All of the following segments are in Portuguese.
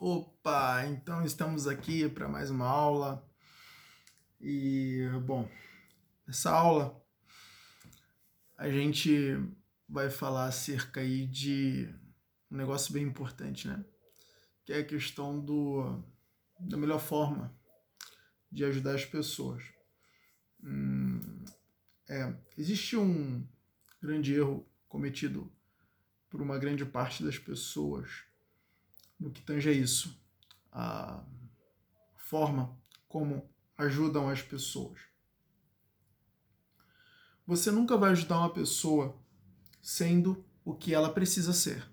Opa, então estamos aqui para mais uma aula. E, bom, nessa aula a gente vai falar acerca aí de um negócio bem importante, né? Que é a questão do, da melhor forma de ajudar as pessoas. Hum, é, existe um grande erro cometido por uma grande parte das pessoas no que tange a isso, a forma como ajudam as pessoas. Você nunca vai ajudar uma pessoa sendo o que ela precisa ser.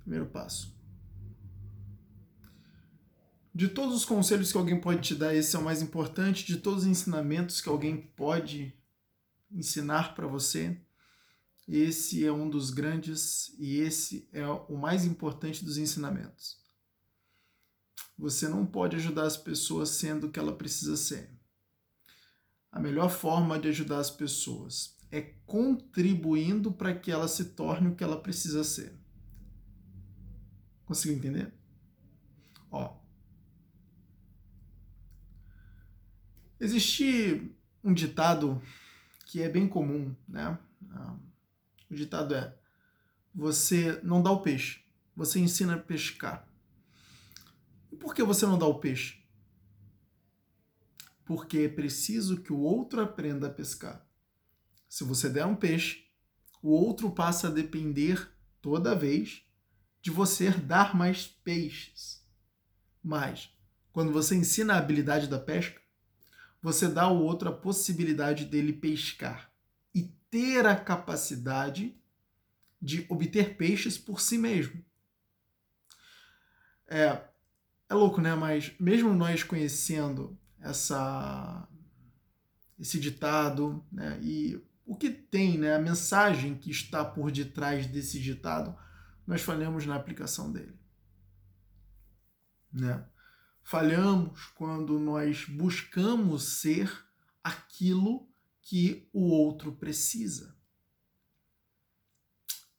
Primeiro passo. De todos os conselhos que alguém pode te dar, esse é o mais importante. De todos os ensinamentos que alguém pode ensinar para você, esse é um dos grandes e esse é o mais importante dos ensinamentos. Você não pode ajudar as pessoas sendo o que ela precisa ser. A melhor forma de ajudar as pessoas é contribuindo para que ela se torne o que ela precisa ser. Conseguiu entender? Ó. Existe um ditado que é bem comum, né? O ditado é: você não dá o peixe, você ensina a pescar. E por que você não dá o peixe? Porque é preciso que o outro aprenda a pescar. Se você der um peixe, o outro passa a depender toda vez de você dar mais peixes. Mas, quando você ensina a habilidade da pesca, você dá ao outro a possibilidade dele pescar ter a capacidade de obter peixes por si mesmo. É, é louco, né? Mas mesmo nós conhecendo essa esse ditado, né? E o que tem, né? A mensagem que está por detrás desse ditado, nós falhamos na aplicação dele, né? Falhamos quando nós buscamos ser aquilo que o outro precisa.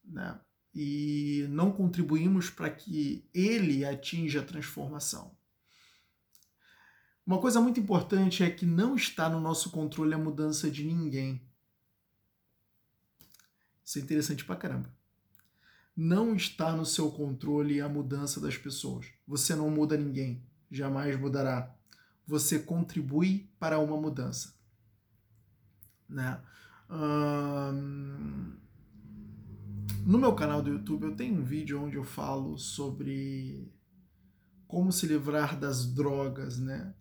Né? E não contribuímos para que ele atinja a transformação. Uma coisa muito importante é que não está no nosso controle a mudança de ninguém. Isso é interessante pra caramba. Não está no seu controle a mudança das pessoas. Você não muda ninguém, jamais mudará. Você contribui para uma mudança né? no meu canal do YouTube eu tenho um vídeo onde eu falo sobre como se livrar das drogas, né?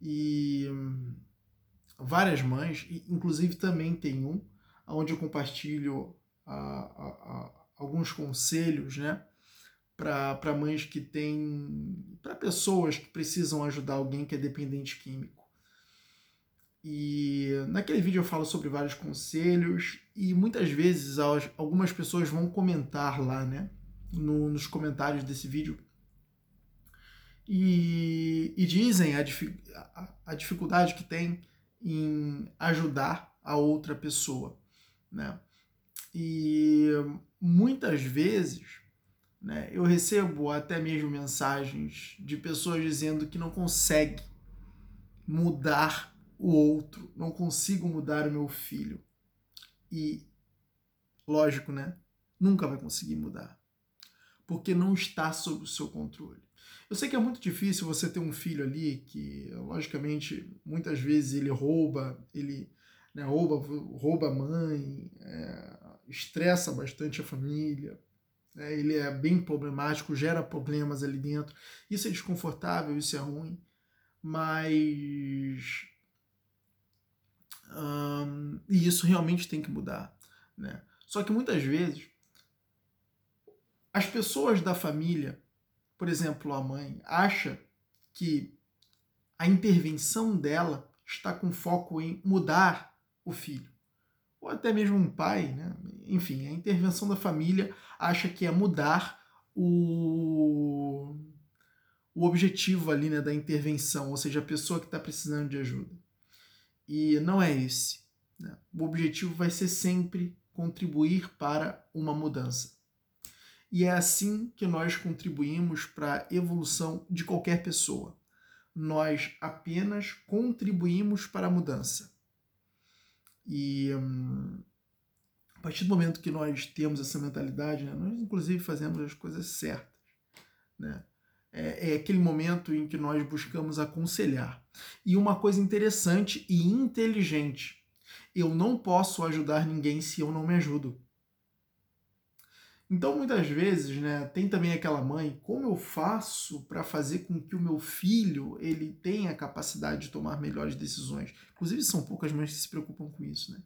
E várias mães, inclusive também tem um, onde eu compartilho alguns conselhos, né? Para mães que têm. para pessoas que precisam ajudar alguém que é dependente químico. E naquele vídeo eu falo sobre vários conselhos e muitas vezes algumas pessoas vão comentar lá, né, no, nos comentários desse vídeo e, e dizem a, a, a, dificuldade que tem em ajudar a outra pessoa, né? E muitas vezes, né, eu recebo até mesmo mensagens de pessoas dizendo que não consegue mudar o outro, não consigo mudar o meu filho. E, lógico, né? Nunca vai conseguir mudar. Porque não está sob o seu controle. Eu sei que é muito difícil você ter um filho ali que, logicamente, muitas vezes ele rouba, ele né, rouba, rouba a mãe, é, estressa bastante a família, né, ele é bem problemático, gera problemas ali dentro. Isso é desconfortável, isso é ruim, mas um, e isso realmente tem que mudar. Né? Só que muitas vezes as pessoas da família, por exemplo, a mãe, acha que a intervenção dela está com foco em mudar o filho. Ou até mesmo um pai, né? enfim, a intervenção da família acha que é mudar o, o objetivo ali né, da intervenção, ou seja, a pessoa que está precisando de ajuda. E não é esse. Né? O objetivo vai ser sempre contribuir para uma mudança. E é assim que nós contribuímos para a evolução de qualquer pessoa. Nós apenas contribuímos para a mudança. E hum, a partir do momento que nós temos essa mentalidade, né, nós inclusive fazemos as coisas certas. Né? É, é aquele momento em que nós buscamos aconselhar. E uma coisa interessante e inteligente: eu não posso ajudar ninguém se eu não me ajudo. Então, muitas vezes, né, tem também aquela mãe, como eu faço para fazer com que o meu filho ele tenha a capacidade de tomar melhores decisões? Inclusive, são poucas mães que se preocupam com isso, né?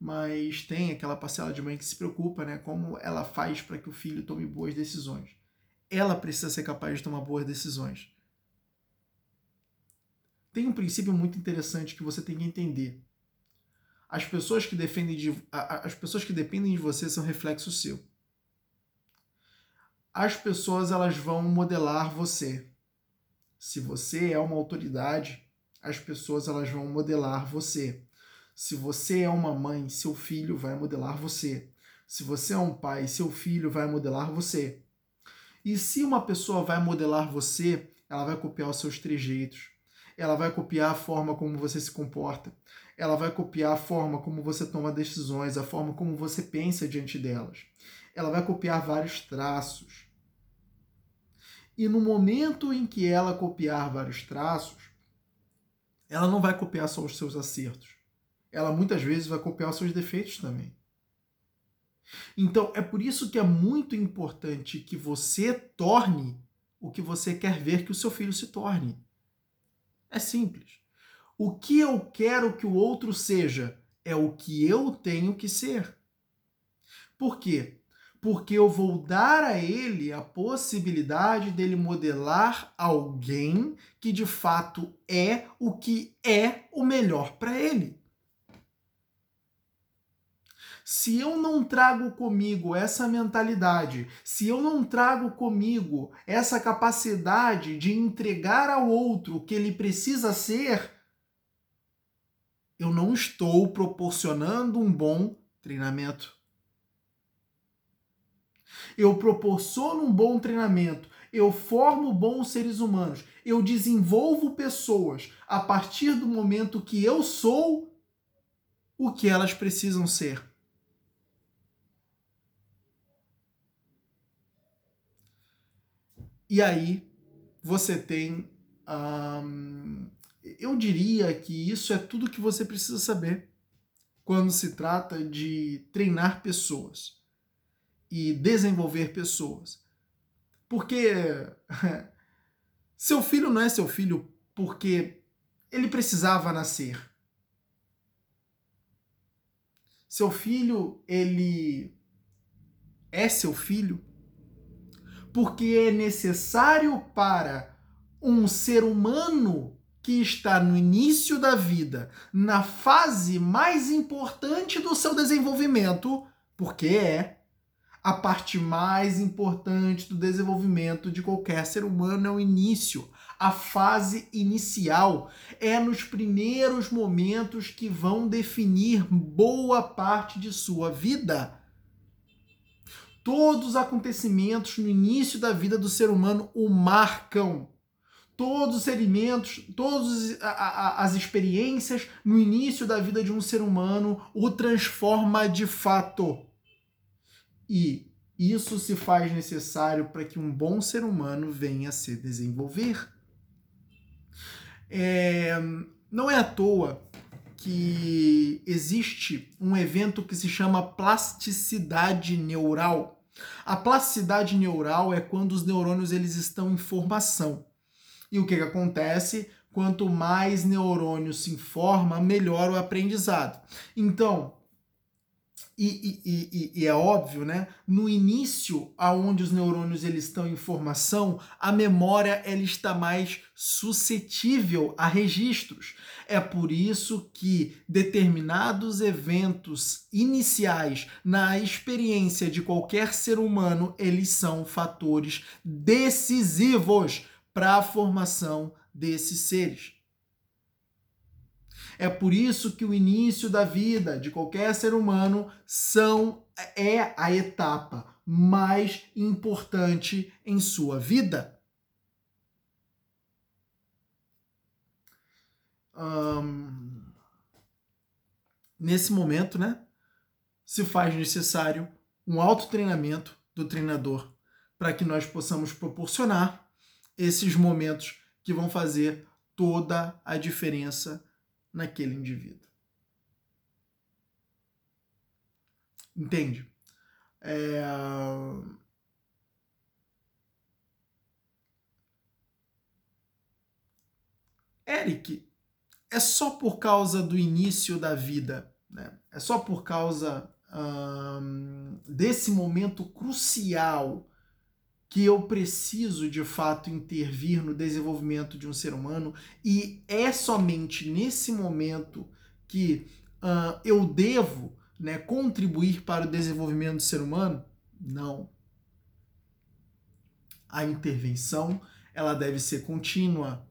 Mas tem aquela parcela de mãe que se preocupa, né? Como ela faz para que o filho tome boas decisões. Ela precisa ser capaz de tomar boas decisões. Tem um princípio muito interessante que você tem que entender. As pessoas que defendem de, as pessoas que dependem de você são reflexo seu as pessoas elas vão modelar você. Se você é uma autoridade, as pessoas elas vão modelar você. Se você é uma mãe, seu filho vai modelar você. Se você é um pai, seu filho vai modelar você. E se uma pessoa vai modelar você, ela vai copiar os seus trejeitos. Ela vai copiar a forma como você se comporta. Ela vai copiar a forma como você toma decisões, a forma como você pensa diante delas ela vai copiar vários traços. E no momento em que ela copiar vários traços, ela não vai copiar só os seus acertos. Ela muitas vezes vai copiar os seus defeitos também. Então, é por isso que é muito importante que você torne o que você quer ver que o seu filho se torne. É simples. O que eu quero que o outro seja é o que eu tenho que ser. Por quê? porque eu vou dar a ele a possibilidade dele modelar alguém que de fato é o que é o melhor para ele. Se eu não trago comigo essa mentalidade, se eu não trago comigo essa capacidade de entregar ao outro o que ele precisa ser, eu não estou proporcionando um bom treinamento eu proporciono um bom treinamento, eu formo bons seres humanos, eu desenvolvo pessoas a partir do momento que eu sou o que elas precisam ser. E aí você tem. eu diria que isso é tudo que você precisa saber quando se trata de treinar pessoas e desenvolver pessoas. Porque seu filho não é seu filho porque ele precisava nascer. Seu filho, ele é seu filho porque é necessário para um ser humano que está no início da vida, na fase mais importante do seu desenvolvimento, porque é a parte mais importante do desenvolvimento de qualquer ser humano é o início. A fase inicial é nos primeiros momentos que vão definir boa parte de sua vida. Todos os acontecimentos no início da vida do ser humano o marcam. Todos os experimentos, todas as experiências no início da vida de um ser humano o transforma de fato. E isso se faz necessário para que um bom ser humano venha a se desenvolver. É, não é à toa que existe um evento que se chama plasticidade neural. A plasticidade neural é quando os neurônios eles estão em formação. E o que, que acontece? Quanto mais neurônios se informa, melhor o aprendizado. Então, e, e, e, e, é óbvio, né? No início, aonde os neurônios eles estão em formação, a memória ela está mais suscetível a registros. É por isso que determinados eventos iniciais na experiência de qualquer ser humano, eles são fatores decisivos para a formação desses seres. É por isso que o início da vida de qualquer ser humano são é a etapa mais importante em sua vida. nesse momento, né, se faz necessário um autotreinamento do treinador para que nós possamos proporcionar esses momentos que vão fazer toda a diferença naquele indivíduo. Entende? É... Eric, é só por causa do início da vida, né? é só por causa desse momento crucial que eu preciso de fato intervir no desenvolvimento de um ser humano e é somente nesse momento que uh, eu devo né, contribuir para o desenvolvimento do ser humano? Não. A intervenção ela deve ser contínua.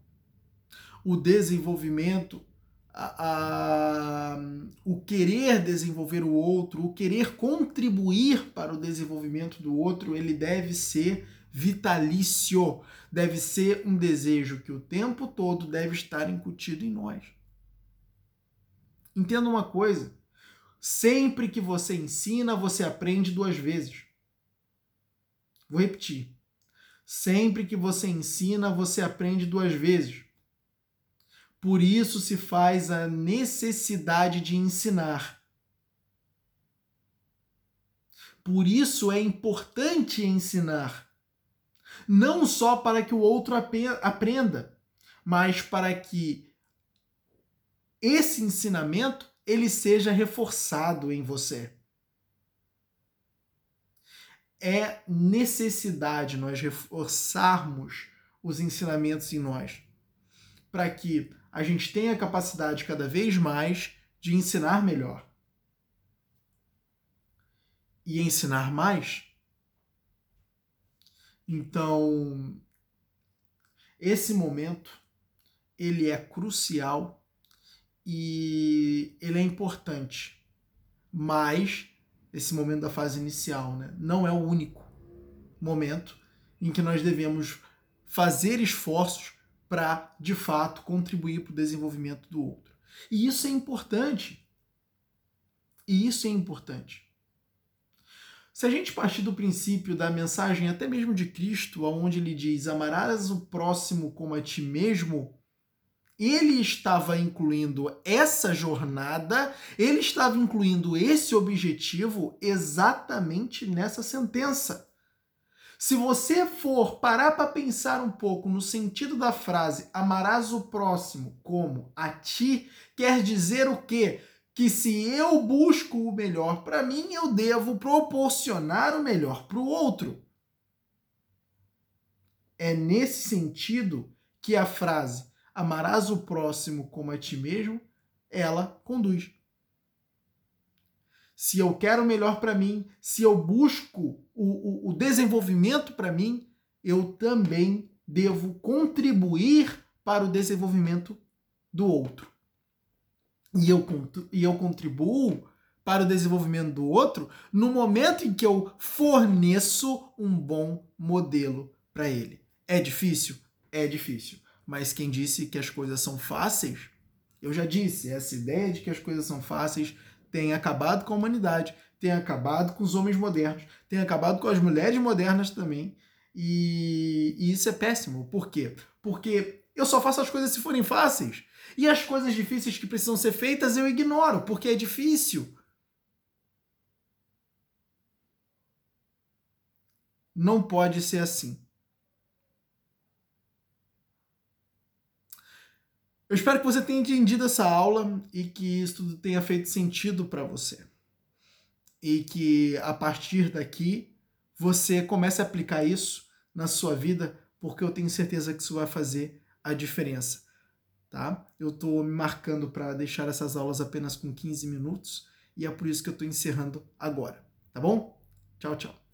O desenvolvimento a, a, o querer desenvolver o outro, o querer contribuir para o desenvolvimento do outro, ele deve ser vitalício, deve ser um desejo que o tempo todo deve estar incutido em nós. Entenda uma coisa: sempre que você ensina, você aprende duas vezes. Vou repetir. Sempre que você ensina, você aprende duas vezes. Por isso se faz a necessidade de ensinar. Por isso é importante ensinar. Não só para que o outro aprenda, mas para que esse ensinamento ele seja reforçado em você. É necessidade nós reforçarmos os ensinamentos em nós, para que a gente tem a capacidade cada vez mais de ensinar melhor. E ensinar mais. Então, esse momento ele é crucial e ele é importante. Mas esse momento da fase inicial, né, não é o único momento em que nós devemos fazer esforços para, de fato, contribuir para o desenvolvimento do outro. E isso é importante. E isso é importante. Se a gente partir do princípio da mensagem até mesmo de Cristo, onde ele diz: Amarás o próximo como a ti mesmo, ele estava incluindo essa jornada, ele estava incluindo esse objetivo exatamente nessa sentença. Se você for parar para pensar um pouco no sentido da frase amarás o próximo como a ti, quer dizer o quê? Que se eu busco o melhor para mim, eu devo proporcionar o melhor para o outro. É nesse sentido que a frase amarás o próximo como a ti mesmo, ela conduz se eu quero o melhor para mim, se eu busco o, o, o desenvolvimento para mim, eu também devo contribuir para o desenvolvimento do outro. E eu, e eu contribuo para o desenvolvimento do outro no momento em que eu forneço um bom modelo para ele. É difícil? É difícil. Mas quem disse que as coisas são fáceis, eu já disse, essa ideia de que as coisas são fáceis tem acabado com a humanidade, tem acabado com os homens modernos, tem acabado com as mulheres modernas também. E, e isso é péssimo. Por quê? Porque eu só faço as coisas se forem fáceis. E as coisas difíceis que precisam ser feitas eu ignoro, porque é difícil. Não pode ser assim. Eu espero que você tenha entendido essa aula e que isso tudo tenha feito sentido para você. E que a partir daqui você comece a aplicar isso na sua vida, porque eu tenho certeza que isso vai fazer a diferença, tá? Eu estou me marcando para deixar essas aulas apenas com 15 minutos e é por isso que eu estou encerrando agora, tá bom? Tchau, tchau.